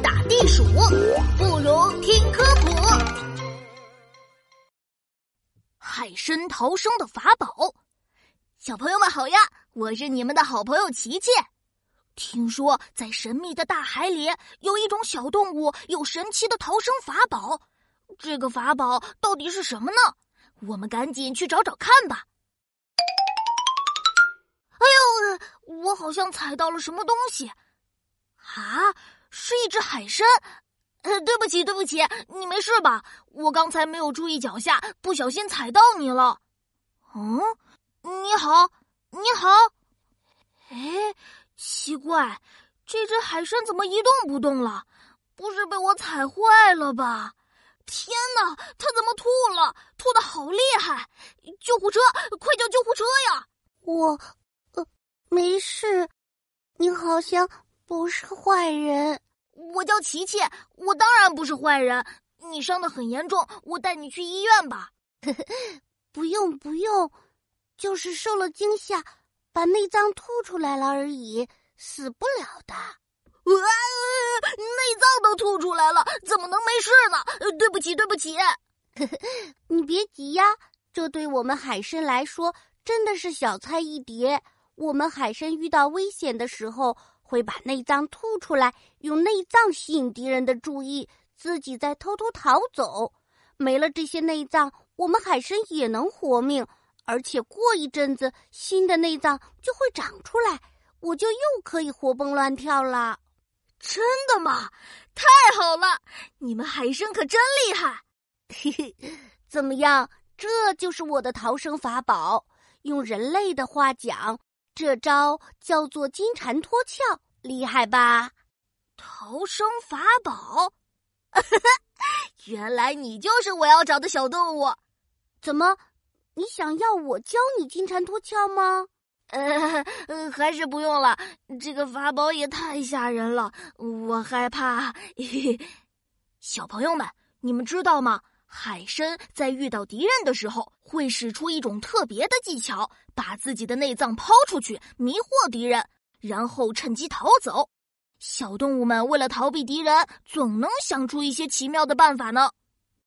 打地鼠，不如听科普。海参逃生的法宝，小朋友们好呀！我是你们的好朋友琪琪。听说在神秘的大海里，有一种小动物有神奇的逃生法宝。这个法宝到底是什么呢？我们赶紧去找找看吧。哎呦，我好像踩到了什么东西。啊，是一只海参。呃，对不起，对不起，你没事吧？我刚才没有注意脚下，不小心踩到你了。嗯，你好，你好。哎，奇怪，这只海参怎么一动不动了？不是被我踩坏了吧？天哪，它怎么吐了？吐的好厉害！救护车，快叫救护车呀！我，呃，没事。你好像不是坏人。我叫琪琪，我当然不是坏人。你伤的很严重，我带你去医院吧。不用不用，就是受了惊吓，把内脏吐出来了而已，死不了的。啊，内脏都吐出来了，怎么能没事呢？对不起对不起。你别急呀，这对我们海参来说真的是小菜一碟。我们海参遇到危险的时候。会把内脏吐出来，用内脏吸引敌人的注意，自己再偷偷逃走。没了这些内脏，我们海参也能活命，而且过一阵子新的内脏就会长出来，我就又可以活蹦乱跳了。真的吗？太好了！你们海参可真厉害。嘿嘿，怎么样？这就是我的逃生法宝。用人类的话讲。这招叫做金蝉脱壳，厉害吧？逃生法宝，原来你就是我要找的小动物。怎么，你想要我教你金蝉脱壳吗？呃，还是不用了。这个法宝也太吓人了，我害怕。小朋友们，你们知道吗？海参在遇到敌人的时候，会使出一种特别的技巧，把自己的内脏抛出去，迷惑敌人，然后趁机逃走。小动物们为了逃避敌人，总能想出一些奇妙的办法呢。